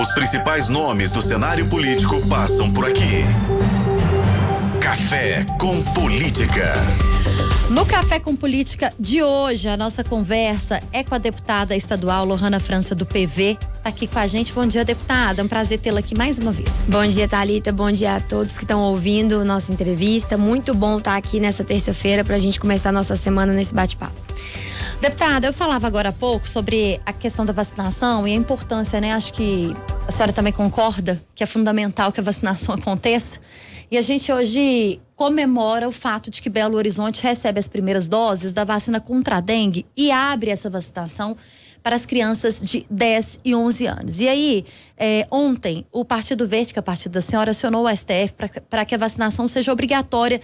Os principais nomes do cenário político passam por aqui. Café com Política. No Café com Política de hoje, a nossa conversa é com a deputada estadual Lohana França do PV. Tá aqui com a gente. Bom dia, deputada. É um prazer tê-la aqui mais uma vez. Bom dia, Talita. Bom dia a todos que estão ouvindo nossa entrevista. Muito bom estar aqui nessa terça-feira para a gente começar a nossa semana nesse bate-papo. Deputada, eu falava agora há pouco sobre a questão da vacinação e a importância, né? Acho que a senhora também concorda que é fundamental que a vacinação aconteça. E a gente hoje comemora o fato de que Belo Horizonte recebe as primeiras doses da vacina contra a dengue e abre essa vacinação para as crianças de 10 e 11 anos. E aí, é, ontem, o Partido Verde, que é o partido da senhora, acionou o STF para que a vacinação seja obrigatória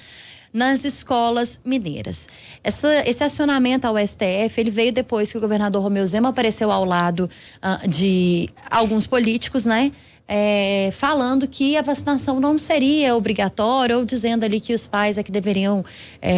nas escolas mineiras. Essa, esse acionamento ao STF ele veio depois que o governador Romeu Zema apareceu ao lado uh, de alguns políticos, né? é, falando que a vacinação não seria obrigatória ou dizendo ali que os pais é que deveriam é,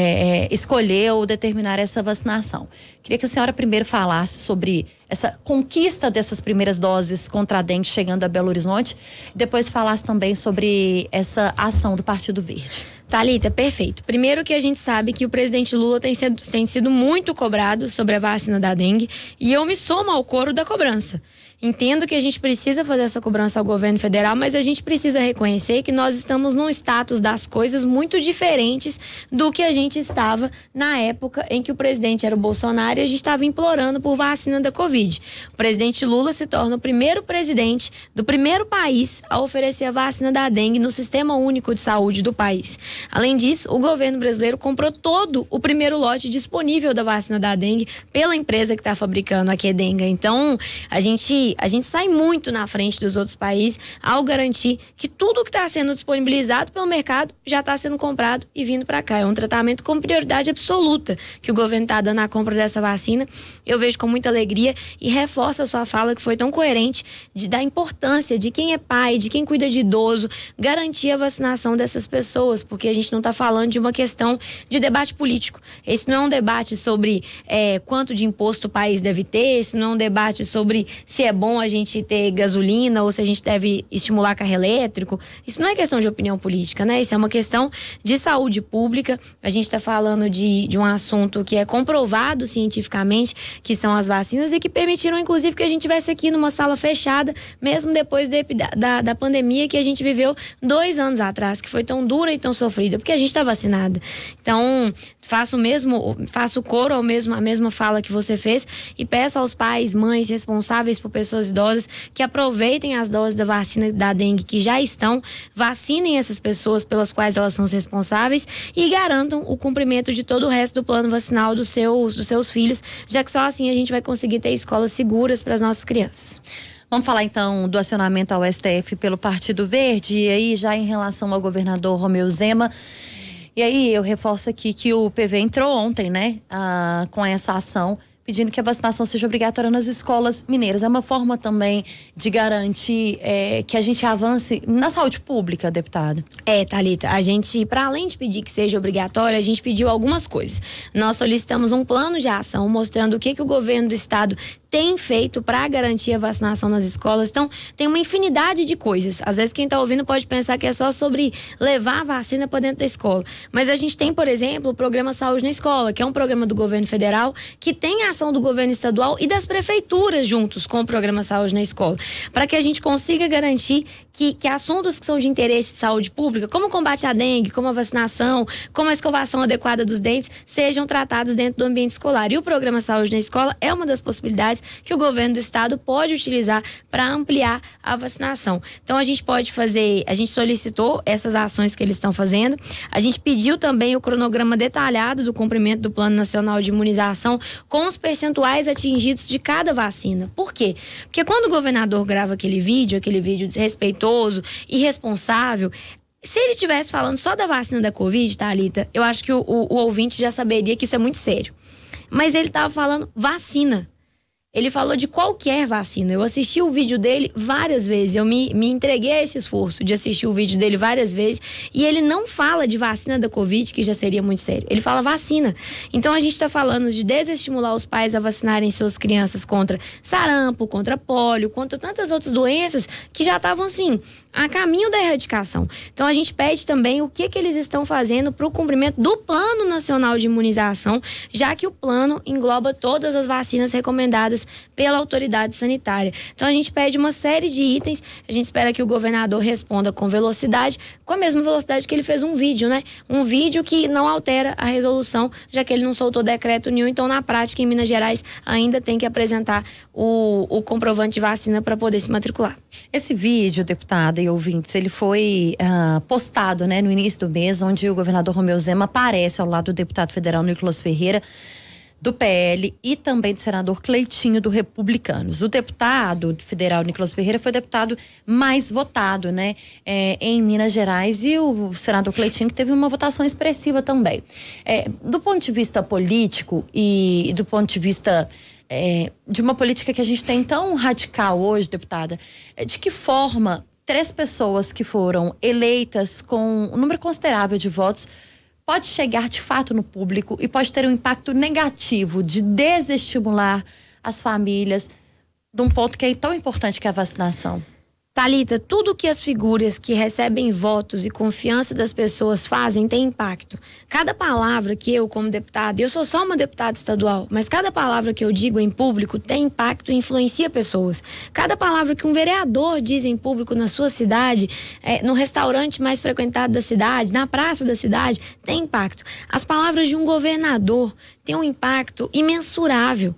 é, escolher ou determinar essa vacinação. Queria que a senhora primeiro falasse sobre essa conquista dessas primeiras doses contra a dengue chegando a Belo Horizonte, depois falasse também sobre essa ação do Partido Verde. Talita, perfeito. Primeiro que a gente sabe que o presidente Lula tem sido, tem sido muito cobrado sobre a vacina da dengue e eu me somo ao coro da cobrança. Entendo que a gente precisa fazer essa cobrança ao governo federal, mas a gente precisa reconhecer que nós estamos num status das coisas muito diferentes do que a gente estava na época em que o presidente era o Bolsonaro e a gente estava implorando por vacina da Covid. O presidente Lula se torna o primeiro presidente do primeiro país a oferecer a vacina da dengue no Sistema Único de Saúde do país. Além disso, o governo brasileiro comprou todo o primeiro lote disponível da vacina da dengue pela empresa que está fabricando a Quedenga. Então, a gente a gente sai muito na frente dos outros países ao garantir que tudo que está sendo disponibilizado pelo mercado já está sendo comprado e vindo para cá. É um tratamento com prioridade absoluta que o governo está dando à compra dessa vacina. Eu vejo com muita alegria e reforço a sua fala que foi tão coerente de, da importância de quem é pai, de quem cuida de idoso, garantir a vacinação dessas pessoas, porque a gente não está falando de uma questão de debate político. Esse não é um debate sobre é, quanto de imposto o país deve ter, esse não é um debate sobre se é bom a gente ter gasolina ou se a gente deve estimular carro elétrico. Isso não é questão de opinião política, né? Isso é uma questão de saúde pública. A gente está falando de, de um assunto que é comprovado cientificamente, que são as vacinas, e que permitiram, inclusive, que a gente tivesse aqui numa sala fechada, mesmo depois de, da, da pandemia que a gente viveu dois anos atrás, que foi tão dura e tão sofrida, porque a gente está vacinada. Então, faço mesmo, faço coro ao mesmo, a mesma fala que você fez e peço aos pais, mães responsáveis por pessoas idosas que aproveitem as doses da vacina da dengue que já estão, vacinem essas pessoas pelas quais elas são responsáveis e garantam o cumprimento de todo o resto do plano vacinal dos seus, dos seus filhos, já que só assim a gente vai conseguir ter escolas seguras para as nossas crianças. Vamos falar então do acionamento ao STF pelo Partido Verde e aí já em relação ao governador Romeu Zema. E aí eu reforço aqui que o PV entrou ontem, né, ah, com essa ação pedindo que a vacinação seja obrigatória nas escolas mineiras. É uma forma também de garantir é, que a gente avance na saúde pública, deputada. É, Talita, a gente, para além de pedir que seja obrigatória, a gente pediu algumas coisas. Nós solicitamos um plano de ação mostrando o que, que o governo do estado tem feito para garantir a vacinação nas escolas. Então, tem uma infinidade de coisas. Às vezes, quem está ouvindo pode pensar que é só sobre levar a vacina para dentro da escola. Mas a gente tem, por exemplo, o programa Saúde na Escola, que é um programa do governo federal que tem a ação do governo estadual e das prefeituras juntos com o programa Saúde na Escola, para que a gente consiga garantir que, que assuntos que são de interesse de saúde pública, como o combate à dengue, como a vacinação, como a escovação adequada dos dentes, sejam tratados dentro do ambiente escolar. E o programa Saúde na Escola é uma das possibilidades que o governo do estado pode utilizar para ampliar a vacinação. Então a gente pode fazer, a gente solicitou essas ações que eles estão fazendo. A gente pediu também o cronograma detalhado do cumprimento do Plano Nacional de Imunização com os percentuais atingidos de cada vacina. Por quê? Porque quando o governador grava aquele vídeo, aquele vídeo desrespeitoso, irresponsável, se ele estivesse falando só da vacina da Covid, Thalita, eu acho que o, o, o ouvinte já saberia que isso é muito sério. Mas ele estava falando vacina. Ele falou de qualquer vacina. Eu assisti o vídeo dele várias vezes. Eu me, me entreguei a esse esforço de assistir o vídeo dele várias vezes. E ele não fala de vacina da Covid, que já seria muito sério. Ele fala vacina. Então a gente está falando de desestimular os pais a vacinarem suas crianças contra sarampo, contra pólio, contra tantas outras doenças que já estavam assim a caminho da erradicação. Então a gente pede também o que, que eles estão fazendo para o cumprimento do Plano Nacional de Imunização, já que o plano engloba todas as vacinas recomendadas pela autoridade sanitária. Então a gente pede uma série de itens, a gente espera que o governador responda com velocidade, com a mesma velocidade que ele fez um vídeo, né? Um vídeo que não altera a resolução, já que ele não soltou decreto nenhum, então na prática em Minas Gerais ainda tem que apresentar o, o comprovante de vacina para poder se matricular. Esse vídeo, deputada e ouvintes, ele foi uh, postado né, no início do mês, onde o governador Romeu Zema aparece ao lado do deputado federal Nicolas Ferreira do PL e também do senador Cleitinho do Republicanos. O deputado federal Nicolas Ferreira foi o deputado mais votado, né, é, em Minas Gerais e o senador Cleitinho que teve uma votação expressiva também. É, do ponto de vista político e do ponto de vista é, de uma política que a gente tem tão radical hoje, deputada, de que forma três pessoas que foram eleitas com um número considerável de votos pode chegar de fato no público e pode ter um impacto negativo de desestimular as famílias de um ponto que é tão importante que é a vacinação? Talita, tudo que as figuras que recebem votos e confiança das pessoas fazem tem impacto. Cada palavra que eu, como deputada, eu sou só uma deputada estadual, mas cada palavra que eu digo em público tem impacto e influencia pessoas. Cada palavra que um vereador diz em público na sua cidade, é, no restaurante mais frequentado da cidade, na praça da cidade, tem impacto. As palavras de um governador têm um impacto imensurável.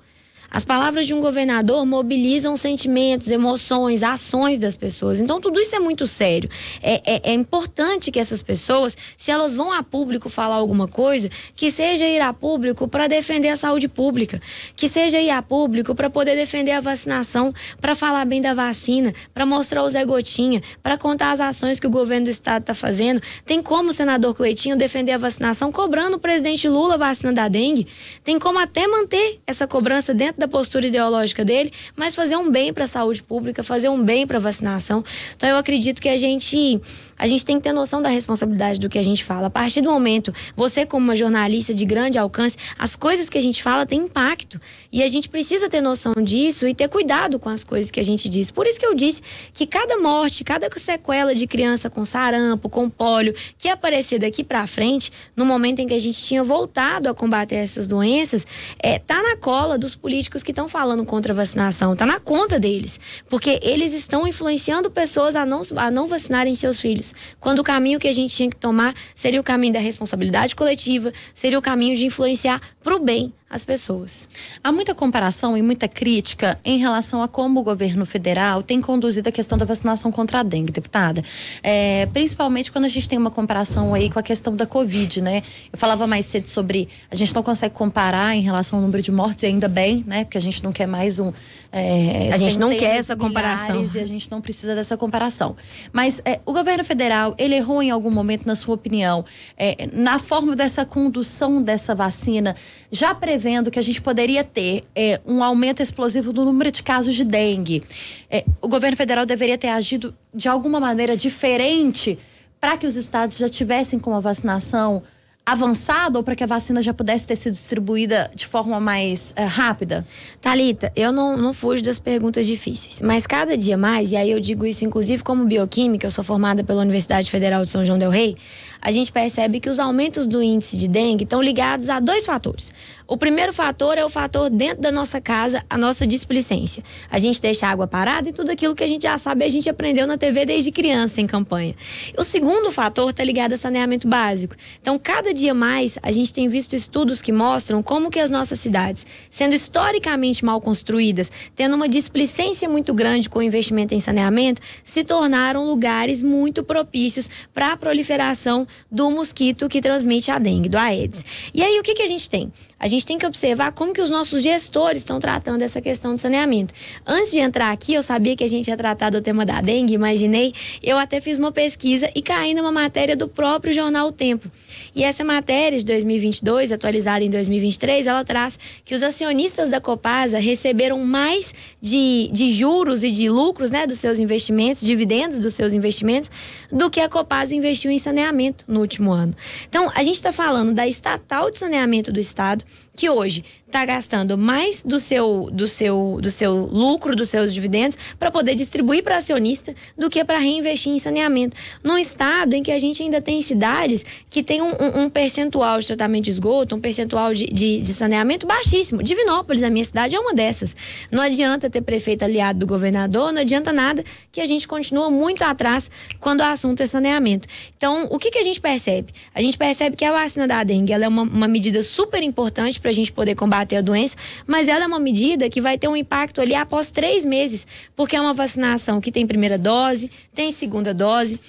As palavras de um governador mobilizam sentimentos, emoções, ações das pessoas. Então, tudo isso é muito sério. É, é, é, importante que essas pessoas, se elas vão a público falar alguma coisa, que seja ir a público para defender a saúde pública, que seja ir a público para poder defender a vacinação, para falar bem da vacina, para mostrar o Zé Gotinha, para contar as ações que o governo do estado está fazendo. Tem como o senador Cleitinho defender a vacinação cobrando o presidente Lula a vacina da dengue. Tem como até manter essa cobrança dentro da postura ideológica dele, mas fazer um bem para a saúde pública, fazer um bem para a vacinação. Então eu acredito que a gente a gente tem que ter noção da responsabilidade do que a gente fala. A partir do momento, você como uma jornalista de grande alcance, as coisas que a gente fala têm impacto e a gente precisa ter noção disso e ter cuidado com as coisas que a gente diz. Por isso que eu disse que cada morte, cada sequela de criança com sarampo, com pólio, que aparecer daqui para frente, no momento em que a gente tinha voltado a combater essas doenças, é, tá na cola dos políticos que estão falando contra a vacinação, está na conta deles, porque eles estão influenciando pessoas a não, a não vacinarem seus filhos. Quando o caminho que a gente tinha que tomar seria o caminho da responsabilidade coletiva, seria o caminho de influenciar para o bem as pessoas. Há muita comparação e muita crítica em relação a como o governo federal tem conduzido a questão da vacinação contra a dengue, deputada. É, principalmente quando a gente tem uma comparação aí com a questão da Covid, né? Eu falava mais cedo sobre a gente não consegue comparar em relação ao número de mortes, e ainda bem, né? Porque a gente não quer mais um. É, a gente não quer essa comparação. E a gente não precisa dessa comparação. Mas é, o governo federal, ele errou em algum momento, na sua opinião, é, na forma dessa condução dessa vacina, já prevendo que a gente poderia ter é, um aumento explosivo do número de casos de dengue. É, o governo federal deveria ter agido de alguma maneira diferente para que os estados já tivessem com a vacinação avançada ou para que a vacina já pudesse ter sido distribuída de forma mais uh, rápida? Talita, eu não, não fujo das perguntas difíceis, mas cada dia mais, e aí eu digo isso inclusive como bioquímica, eu sou formada pela Universidade Federal de São João del Rei, a gente percebe que os aumentos do índice de dengue estão ligados a dois fatores. O primeiro fator é o fator dentro da nossa casa, a nossa displicência. A gente deixa a água parada e tudo aquilo que a gente já sabe, a gente aprendeu na TV desde criança em campanha. O segundo fator está ligado a saneamento básico. Então, cada dia mais, a gente tem visto estudos que mostram como que as nossas cidades, sendo historicamente mal construídas, tendo uma displicência muito grande com o investimento em saneamento, se tornaram lugares muito propícios para a proliferação do mosquito que transmite a dengue, do Aedes. E aí o que, que a gente tem? A gente tem que observar como que os nossos gestores estão tratando essa questão do saneamento. Antes de entrar aqui, eu sabia que a gente ia tratar do tema da dengue, imaginei, eu até fiz uma pesquisa e caí numa matéria do próprio jornal O Tempo. E essa matéria de 2022, atualizada em 2023, ela traz que os acionistas da Copasa receberam mais de, de juros e de lucros né, dos seus investimentos, dividendos dos seus investimentos, do que a Copasa investiu em saneamento no último ano. Então, a gente está falando da estatal de saneamento do Estado, que hoje está gastando mais do seu, do seu, do seu lucro, dos seus dividendos, para poder distribuir para acionista do que para reinvestir em saneamento. Num estado em que a gente ainda tem cidades que tem um, um, um percentual de tratamento de esgoto, um percentual de, de, de, saneamento baixíssimo. Divinópolis, a minha cidade, é uma dessas. Não adianta ter prefeito aliado do governador, não adianta nada que a gente continua muito atrás quando o assunto é saneamento. Então, o que, que a gente percebe? A gente percebe que a vacina da dengue é uma, uma medida super importante para a gente poder combater a doença, mas ela é uma medida que vai ter um impacto ali após três meses, porque é uma vacinação que tem primeira dose, tem segunda dose,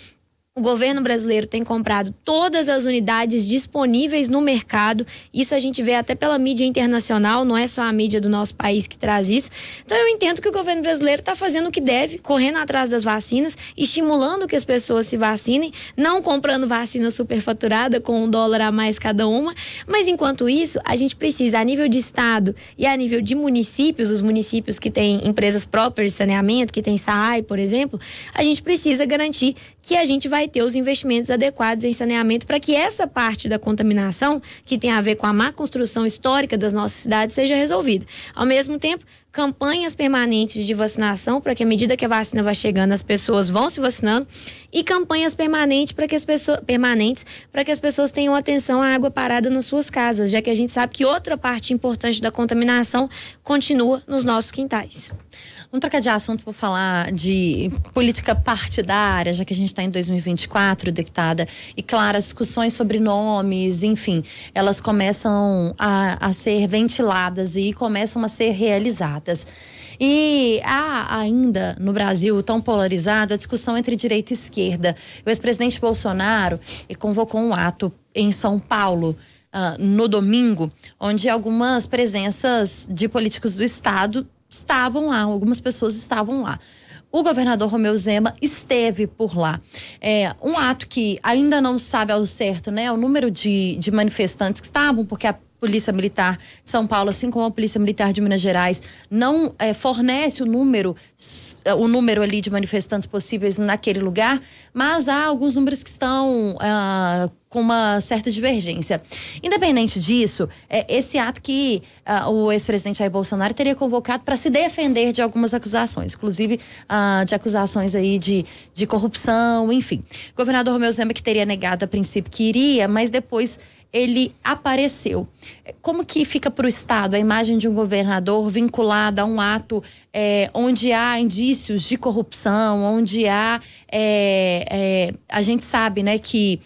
o governo brasileiro tem comprado todas as unidades disponíveis no mercado. Isso a gente vê até pela mídia internacional, não é só a mídia do nosso país que traz isso. Então eu entendo que o governo brasileiro está fazendo o que deve, correndo atrás das vacinas, estimulando que as pessoas se vacinem, não comprando vacina superfaturada com um dólar a mais cada uma. Mas enquanto isso, a gente precisa, a nível de estado e a nível de municípios, os municípios que têm empresas próprias de saneamento, que tem SAAI, por exemplo, a gente precisa garantir que a gente vai ter os investimentos adequados em saneamento para que essa parte da contaminação, que tem a ver com a má construção histórica das nossas cidades, seja resolvida. Ao mesmo tempo, campanhas permanentes de vacinação para que à medida que a vacina vai chegando as pessoas vão se vacinando e campanhas permanentes para que as pessoas permanentes para que as pessoas tenham atenção à água parada nas suas casas, já que a gente sabe que outra parte importante da contaminação continua nos nossos quintais. Vamos trocar de assunto para falar de política partidária, já que a gente está em 2024, deputada. E claro, as discussões sobre nomes, enfim, elas começam a, a ser ventiladas e começam a ser realizadas. E há ainda no Brasil tão polarizado a discussão entre direita e esquerda. O ex-presidente Bolsonaro convocou um ato em São Paulo. Uh, no domingo, onde algumas presenças de políticos do Estado estavam lá, algumas pessoas estavam lá. O governador Romeu Zema esteve por lá. É um ato que ainda não sabe ao certo, né? O número de, de manifestantes que estavam, porque a Polícia Militar de São Paulo, assim como a Polícia Militar de Minas Gerais, não é, fornece o número, o número ali de manifestantes possíveis naquele lugar, mas há alguns números que estão ah, com uma certa divergência. Independente disso, é esse ato que uh, o ex-presidente Jair Bolsonaro teria convocado para se defender de algumas acusações, inclusive uh, de acusações aí de, de corrupção, enfim. O governador Romeu Zema que teria negado a princípio que iria, mas depois ele apareceu. Como que fica para o Estado a imagem de um governador vinculada a um ato é, onde há indícios de corrupção, onde há. É, é, a gente sabe né, que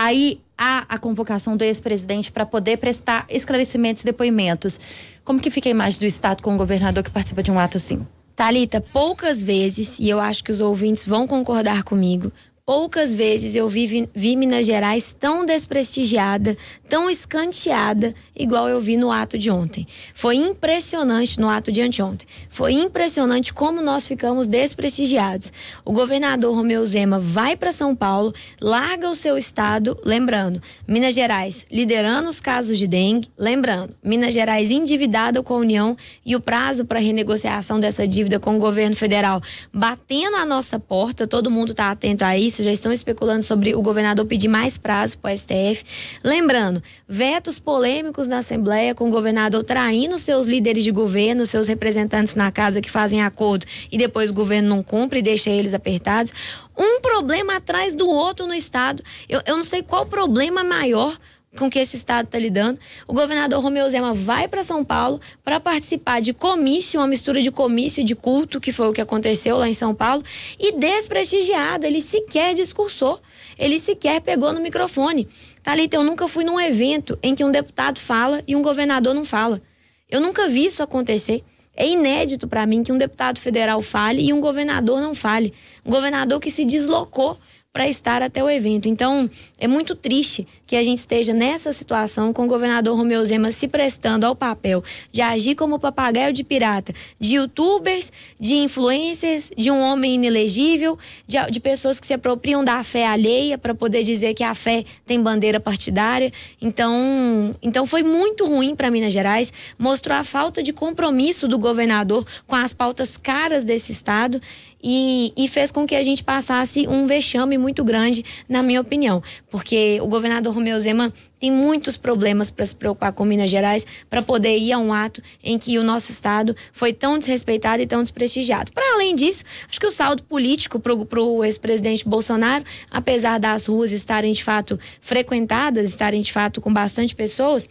Aí há a convocação do ex-presidente para poder prestar esclarecimentos e depoimentos. Como que fica a imagem do Estado com o governador que participa de um ato assim? Talita, poucas vezes, e eu acho que os ouvintes vão concordar comigo, Poucas vezes eu vi, vi Minas Gerais tão desprestigiada, tão escanteada, igual eu vi no ato de ontem. Foi impressionante no ato de anteontem. Foi impressionante como nós ficamos desprestigiados. O governador Romeu Zema vai para São Paulo, larga o seu estado, lembrando, Minas Gerais liderando os casos de dengue, lembrando, Minas Gerais endividada com a União e o prazo para renegociação dessa dívida com o governo federal batendo a nossa porta, todo mundo está atento a isso isso, já estão especulando sobre o governador pedir mais prazo para o STF. Lembrando, vetos polêmicos na Assembleia com o governador traindo seus líderes de governo, seus representantes na casa que fazem acordo e depois o governo não cumpre e deixa eles apertados. Um problema atrás do outro no Estado. Eu, eu não sei qual problema maior com que esse estado está lidando. O governador Romeu Zema vai para São Paulo para participar de comício, uma mistura de comício e de culto, que foi o que aconteceu lá em São Paulo, e desprestigiado, ele sequer discursou, ele sequer pegou no microfone. Thalita, eu nunca fui num evento em que um deputado fala e um governador não fala. Eu nunca vi isso acontecer. É inédito para mim que um deputado federal fale e um governador não fale. Um governador que se deslocou para estar até o evento. Então, é muito triste que a gente esteja nessa situação com o governador Romeu Zema se prestando ao papel de agir como papagaio de pirata, de youtubers, de influencers, de um homem inelegível, de, de pessoas que se apropriam da fé alheia para poder dizer que a fé tem bandeira partidária. Então, então foi muito ruim para Minas Gerais, mostrou a falta de compromisso do governador com as pautas caras desse estado e, e, fez com que a gente passasse um vexame muito grande, na minha opinião. Porque o governador Romeu Zema tem muitos problemas para se preocupar com Minas Gerais, para poder ir a um ato em que o nosso Estado foi tão desrespeitado e tão desprestigiado. Para além disso, acho que o saldo político para o ex-presidente Bolsonaro, apesar das ruas estarem de fato frequentadas, estarem de fato com bastante pessoas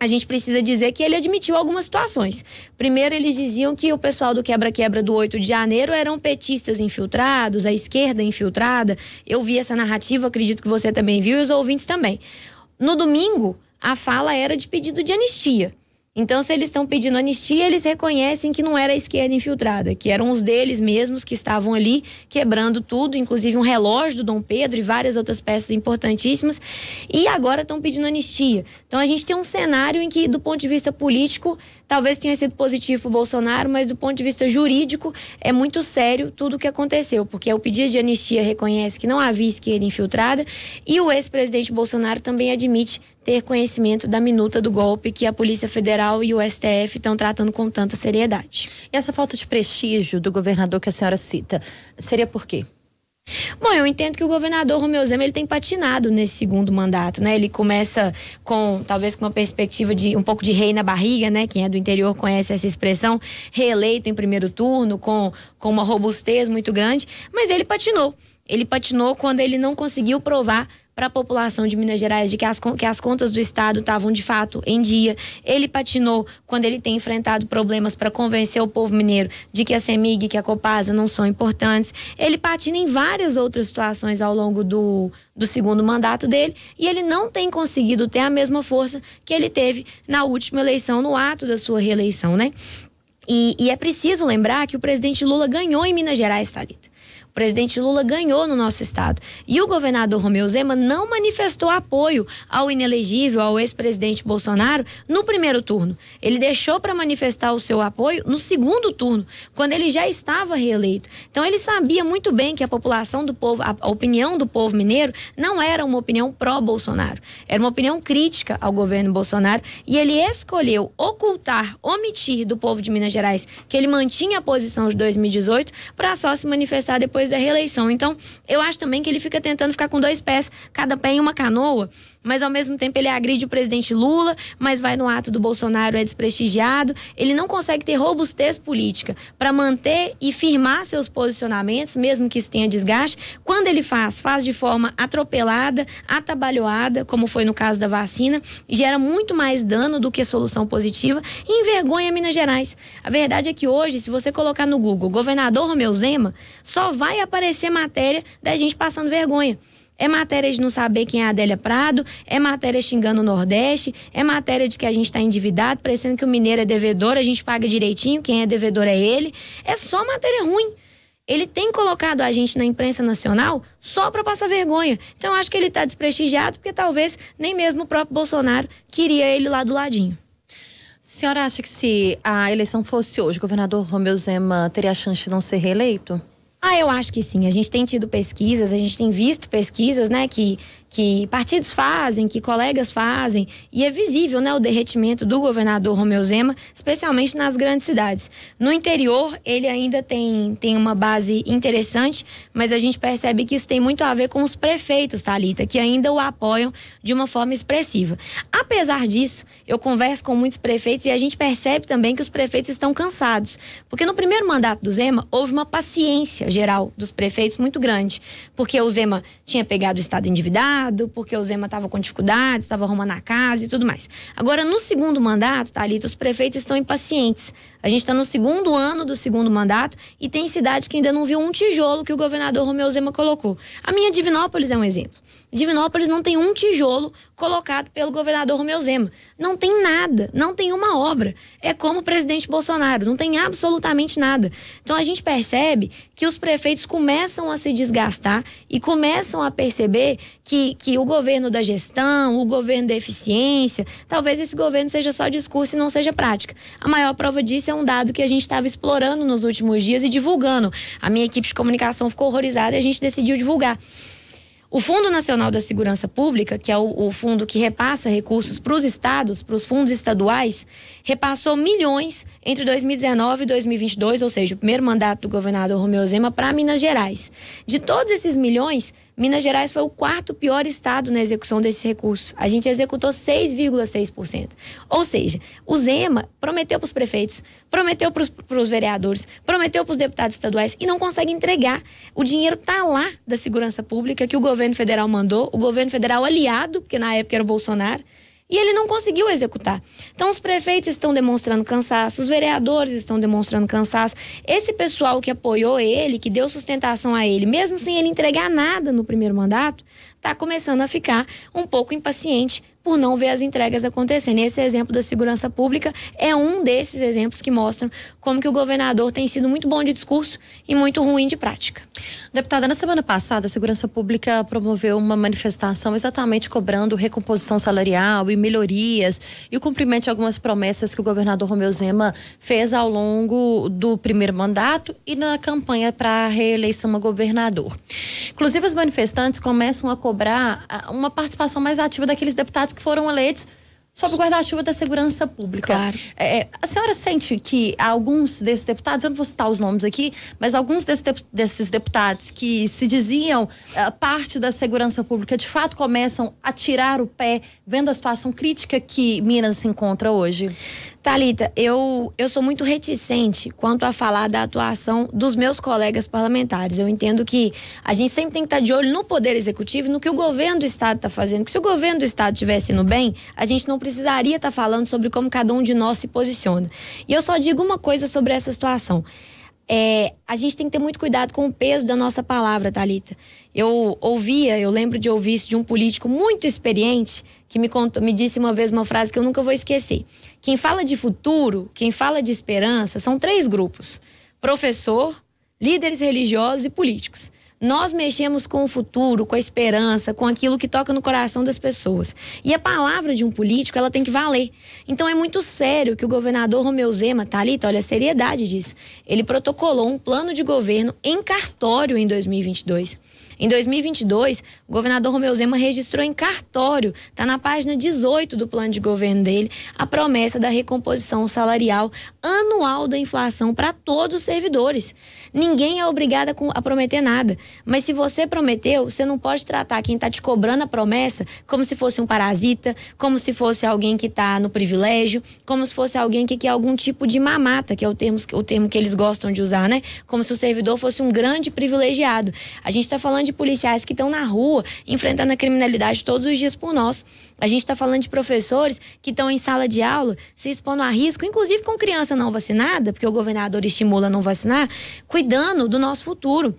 a gente precisa dizer que ele admitiu algumas situações. Primeiro, eles diziam que o pessoal do quebra-quebra do 8 de janeiro eram petistas infiltrados, a esquerda infiltrada. Eu vi essa narrativa, acredito que você também viu e os ouvintes também. No domingo, a fala era de pedido de anistia. Então, se eles estão pedindo anistia, eles reconhecem que não era a esquerda infiltrada, que eram os deles mesmos que estavam ali quebrando tudo, inclusive um relógio do Dom Pedro e várias outras peças importantíssimas, e agora estão pedindo anistia. Então, a gente tem um cenário em que, do ponto de vista político, talvez tenha sido positivo para o Bolsonaro, mas do ponto de vista jurídico, é muito sério tudo o que aconteceu, porque o pedido de anistia reconhece que não havia esquerda infiltrada e o ex-presidente Bolsonaro também admite ter conhecimento da minuta do golpe que a Polícia Federal e o STF estão tratando com tanta seriedade. E essa falta de prestígio do governador que a senhora cita, seria por quê? Bom, eu entendo que o governador Romeu Zema ele tem patinado nesse segundo mandato, né? Ele começa com talvez com uma perspectiva de um pouco de rei na barriga, né? Quem é do interior conhece essa expressão, reeleito em primeiro turno com com uma robustez muito grande, mas ele patinou. Ele patinou quando ele não conseguiu provar para a população de Minas Gerais de que as, que as contas do Estado estavam de fato em dia. Ele patinou quando ele tem enfrentado problemas para convencer o povo mineiro de que a CEMIG e que a Copasa não são importantes. Ele patina em várias outras situações ao longo do, do segundo mandato dele e ele não tem conseguido ter a mesma força que ele teve na última eleição, no ato da sua reeleição, né? E, e, é preciso lembrar que o presidente Lula ganhou em Minas Gerais, Thalita presidente Lula ganhou no nosso estado. E o governador Romeu Zema não manifestou apoio ao inelegível, ao ex-presidente Bolsonaro, no primeiro turno. Ele deixou para manifestar o seu apoio no segundo turno, quando ele já estava reeleito. Então ele sabia muito bem que a população do povo, a opinião do povo mineiro não era uma opinião pró-Bolsonaro, era uma opinião crítica ao governo Bolsonaro e ele escolheu ocultar, omitir do povo de Minas Gerais que ele mantinha a posição de 2018 para só se manifestar depois depois da reeleição. Então, eu acho também que ele fica tentando ficar com dois pés, cada pé em uma canoa, mas ao mesmo tempo ele agride o presidente Lula, mas vai no ato do Bolsonaro é desprestigiado. Ele não consegue ter robustez política para manter e firmar seus posicionamentos, mesmo que isso tenha desgaste. Quando ele faz, faz de forma atropelada, atabalhoada, como foi no caso da vacina, gera muito mais dano do que solução positiva e envergonha Minas Gerais. A verdade é que hoje, se você colocar no Google governador Romeu Zema, só vai aparecer matéria da gente passando vergonha. É matéria de não saber quem é a Adélia Prado, é matéria xingando o Nordeste, é matéria de que a gente está endividado, parecendo que o mineiro é devedor, a gente paga direitinho, quem é devedor é ele. É só matéria ruim. Ele tem colocado a gente na imprensa nacional só para passar vergonha. Então eu acho que ele está desprestigiado porque talvez nem mesmo o próprio Bolsonaro queria ele lá do ladinho. A senhora acha que se a eleição fosse hoje, o governador Romeu Zema teria a chance de não ser reeleito? Ah, eu acho que sim. A gente tem tido pesquisas, a gente tem visto pesquisas, né, que que partidos fazem, que colegas fazem, e é visível né, o derretimento do governador Romeu Zema, especialmente nas grandes cidades. No interior, ele ainda tem, tem uma base interessante, mas a gente percebe que isso tem muito a ver com os prefeitos, Talita, que ainda o apoiam de uma forma expressiva. Apesar disso, eu converso com muitos prefeitos e a gente percebe também que os prefeitos estão cansados, porque no primeiro mandato do Zema houve uma paciência geral dos prefeitos muito grande, porque o Zema tinha pegado o estado endividado, porque o Zema estava com dificuldades, estava arrumando a casa e tudo mais. Agora, no segundo mandato, Thalita, os prefeitos estão impacientes. A gente está no segundo ano do segundo mandato e tem cidade que ainda não viu um tijolo que o governador Romeu Zema colocou. A minha Divinópolis é um exemplo. Divinópolis não tem um tijolo colocado pelo governador Romeu Zema. Não tem nada, não tem uma obra. É como o presidente Bolsonaro, não tem absolutamente nada. Então a gente percebe que os os prefeitos começam a se desgastar e começam a perceber que, que o governo da gestão, o governo da eficiência, talvez esse governo seja só discurso e não seja prática. A maior prova disso é um dado que a gente estava explorando nos últimos dias e divulgando. A minha equipe de comunicação ficou horrorizada e a gente decidiu divulgar. O Fundo Nacional da Segurança Pública, que é o, o fundo que repassa recursos para os estados, para os fundos estaduais, repassou milhões entre 2019 e 2022, ou seja, o primeiro mandato do governador Romeu Zema para Minas Gerais. De todos esses milhões, Minas Gerais foi o quarto pior estado na execução desse recurso. A gente executou 6,6%. Ou seja, o Zema prometeu para os prefeitos, prometeu para os vereadores, prometeu para os deputados estaduais e não consegue entregar. O dinheiro está lá da segurança pública que o governo federal mandou, o governo federal aliado, porque na época era o Bolsonaro e ele não conseguiu executar. Então, os prefeitos estão demonstrando cansaço, os vereadores estão demonstrando cansaço. Esse pessoal que apoiou ele, que deu sustentação a ele, mesmo sem ele entregar nada no primeiro mandato, está começando a ficar um pouco impaciente por não ver as entregas acontecendo. Esse exemplo da segurança pública é um desses exemplos que mostram como que o governador tem sido muito bom de discurso e muito ruim de prática. Deputada, na semana passada, a Segurança Pública promoveu uma manifestação exatamente cobrando recomposição salarial e melhorias e o cumprimento de algumas promessas que o governador Romeu Zema fez ao longo do primeiro mandato e na campanha para a reeleição a governador. Inclusive, os manifestantes começam a cobrar ah, uma participação mais ativa daqueles deputados que foram eleitos sob o guarda-chuva da segurança pública. Claro. É, a senhora sente que alguns desses deputados, eu não vou citar os nomes aqui, mas alguns desses, desses deputados que se diziam uh, parte da segurança pública, de fato começam a tirar o pé, vendo a situação crítica que Minas se encontra hoje? Talita, eu, eu sou muito reticente quanto a falar da atuação dos meus colegas parlamentares. Eu entendo que a gente sempre tem que estar de olho no poder executivo, no que o governo do estado está fazendo. Que se o governo do estado estivesse no bem, a gente não precisaria estar falando sobre como cada um de nós se posiciona. E eu só digo uma coisa sobre essa situação. É, a gente tem que ter muito cuidado com o peso da nossa palavra, Talita. Eu ouvia, eu lembro de ouvir isso de um político muito experiente que me contou, me disse uma vez uma frase que eu nunca vou esquecer. Quem fala de futuro, quem fala de esperança, são três grupos: professor, líderes religiosos e políticos. Nós mexemos com o futuro, com a esperança, com aquilo que toca no coração das pessoas. E a palavra de um político, ela tem que valer. Então é muito sério que o governador Romeu Zema, Thalita, olha a seriedade disso. Ele protocolou um plano de governo em cartório em 2022. Em 2022, o governador Romeu Zema registrou em cartório, está na página 18 do plano de governo dele, a promessa da recomposição salarial anual da inflação para todos os servidores. Ninguém é obrigado a prometer nada, mas se você prometeu, você não pode tratar quem está te cobrando a promessa como se fosse um parasita, como se fosse alguém que está no privilégio, como se fosse alguém que quer algum tipo de mamata, que é o termo, o termo que eles gostam de usar, né? Como se o servidor fosse um grande privilegiado. A gente está falando de policiais que estão na rua enfrentando a criminalidade todos os dias por nós. A gente está falando de professores que estão em sala de aula se expondo a risco, inclusive com criança não vacinada, porque o governador estimula não vacinar, cuidando do nosso futuro.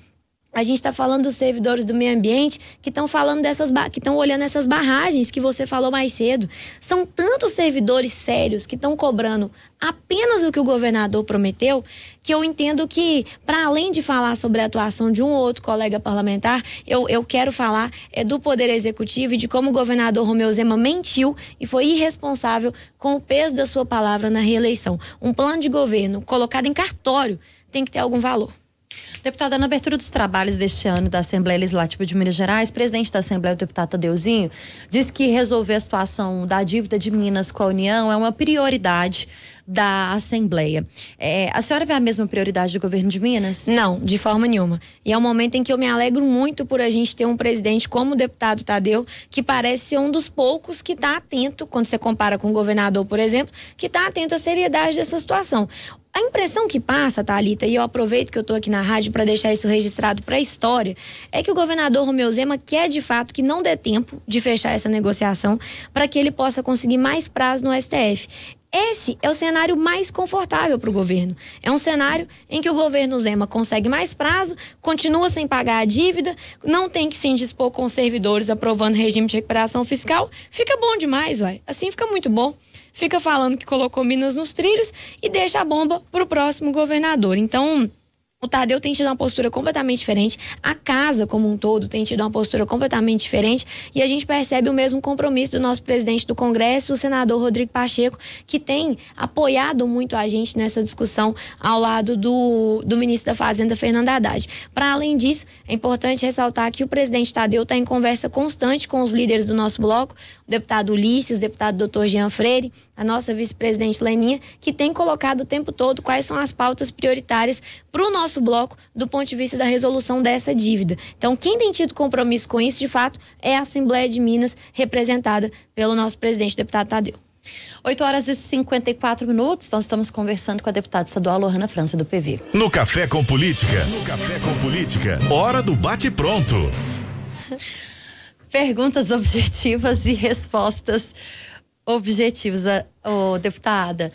A gente está falando dos servidores do meio ambiente que estão falando dessas que estão olhando essas barragens que você falou mais cedo. São tantos servidores sérios que estão cobrando apenas o que o governador prometeu que eu entendo que, para além de falar sobre a atuação de um ou outro colega parlamentar, eu, eu quero falar é, do Poder Executivo e de como o governador Romeu Zema mentiu e foi irresponsável com o peso da sua palavra na reeleição. Um plano de governo colocado em cartório tem que ter algum valor. Deputada, na abertura dos trabalhos deste ano da Assembleia Legislativa de Minas Gerais, presidente da Assembleia, o deputado Tadeuzinho, disse que resolver a situação da dívida de Minas com a União é uma prioridade da Assembleia. É, a senhora vê a mesma prioridade do governo de Minas? Não, de forma nenhuma. E é um momento em que eu me alegro muito por a gente ter um presidente como o deputado Tadeu, que parece ser um dos poucos que está atento, quando você compara com o governador, por exemplo, que está atento à seriedade dessa situação. A impressão que passa, Thalita, e eu aproveito que eu estou aqui na rádio para deixar isso registrado para a história, é que o governador Romeu Zema quer de fato que não dê tempo de fechar essa negociação para que ele possa conseguir mais prazo no STF. Esse é o cenário mais confortável para o governo. É um cenário em que o governo Zema consegue mais prazo, continua sem pagar a dívida, não tem que se indispor com os servidores aprovando regime de recuperação fiscal. Fica bom demais, uai. Assim fica muito bom. Fica falando que colocou Minas nos trilhos e deixa a bomba para o próximo governador. Então, O Tadeu tem tido uma postura completamente diferente, a casa como um todo tem tido uma postura completamente diferente e a gente percebe o mesmo compromisso do nosso presidente do Congresso, o senador Rodrigo Pacheco, que tem apoiado muito a gente nessa discussão ao lado do, do ministro da Fazenda, Fernando Haddad. Para além disso, é importante ressaltar que o presidente Tadeu está em conversa constante com os líderes do nosso bloco, o deputado Ulisses, o deputado doutor Jean Freire, a nossa vice-presidente Leninha, que tem colocado o tempo todo quais são as pautas prioritárias para o nosso bloco do ponto de vista da resolução dessa dívida. Então, quem tem tido compromisso com isso, de fato, é a Assembleia de Minas, representada pelo nosso presidente, deputado Tadeu. 8 horas e 54 minutos, nós estamos conversando com a deputada estadual Lohana França, do PV. No Café com Política, no Café com Política, hora do bate-pronto. Perguntas objetivas e respostas objetivas. Ô, oh, deputada,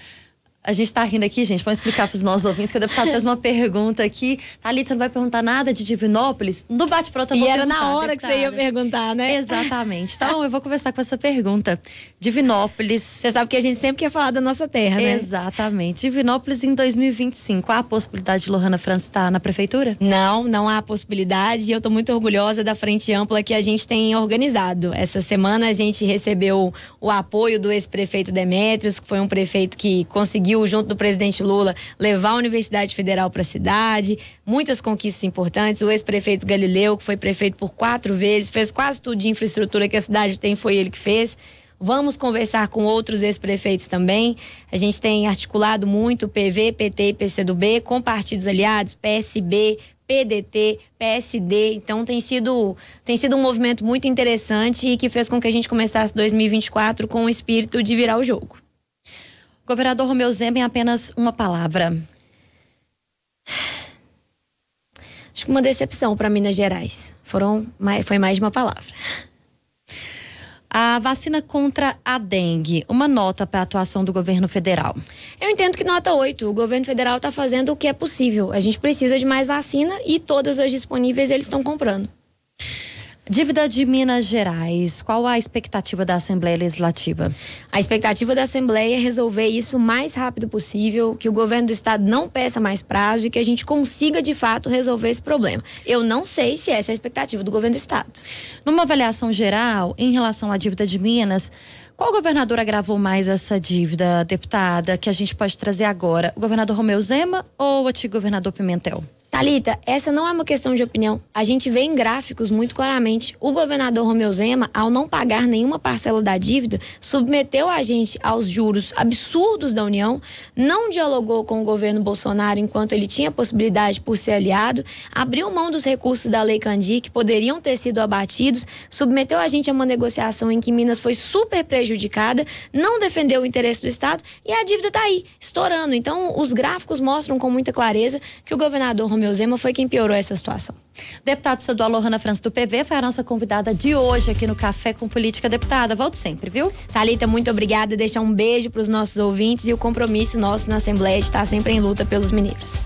a gente está rindo aqui, gente. Vamos explicar para os nossos ouvintes que o deputado fez uma pergunta aqui. Thalita, você não vai perguntar nada de Divinópolis? No bate-pronto eu vou E era na hora deputada. que você ia perguntar, né? Exatamente. Então, eu vou começar com essa pergunta. Divinópolis. Você sabe que a gente sempre quer falar da nossa terra, né? Exatamente. Divinópolis em 2025. Há a possibilidade de Lohana França estar na prefeitura? Não, não há possibilidade. E eu estou muito orgulhosa da frente ampla que a gente tem organizado. Essa semana a gente recebeu o apoio do ex-prefeito Demétrios, que foi um prefeito que conseguiu conseguiu, junto do presidente Lula, levar a Universidade Federal para a cidade, muitas conquistas importantes. O ex-prefeito Galileu, que foi prefeito por quatro vezes, fez quase tudo de infraestrutura que a cidade tem, foi ele que fez. Vamos conversar com outros ex-prefeitos também. A gente tem articulado muito PV, PT e PCdoB com partidos aliados, PSB, PDT, PSD. Então tem sido, tem sido um movimento muito interessante e que fez com que a gente começasse 2024 com o espírito de virar o jogo. Governador Romeu Zema, em apenas uma palavra. Acho que uma decepção para Minas Gerais. Foram foi mais de uma palavra. A vacina contra a dengue, uma nota para a atuação do governo federal. Eu entendo que nota 8. O governo federal está fazendo o que é possível. A gente precisa de mais vacina e todas as disponíveis eles estão comprando. Dívida de Minas Gerais, qual a expectativa da Assembleia Legislativa? A expectativa da Assembleia é resolver isso o mais rápido possível, que o governo do estado não peça mais prazo e que a gente consiga de fato resolver esse problema. Eu não sei se essa é a expectativa do governo do estado. Numa avaliação geral, em relação à dívida de Minas, qual governador agravou mais essa dívida, deputada, que a gente pode trazer agora? O governador Romeu Zema ou o antigo governador Pimentel? Talita, essa não é uma questão de opinião. A gente vê em gráficos muito claramente. O governador Romeu Zema, ao não pagar nenhuma parcela da dívida, submeteu a gente aos juros absurdos da União, não dialogou com o governo Bolsonaro enquanto ele tinha possibilidade por ser aliado, abriu mão dos recursos da Lei Candir que poderiam ter sido abatidos, submeteu a gente a uma negociação em que Minas foi super prejudicada, não defendeu o interesse do Estado e a dívida está aí, estourando. Então, os gráficos mostram com muita clareza que o governador Romeu Romeu Zema foi quem piorou essa situação. Deputada estadual Lohana França do PV foi a nossa convidada de hoje aqui no Café com Política. Deputada, volte sempre, viu? Talita, muito obrigada. Deixar um beijo para os nossos ouvintes e o compromisso nosso na Assembleia de estar sempre em luta pelos mineiros.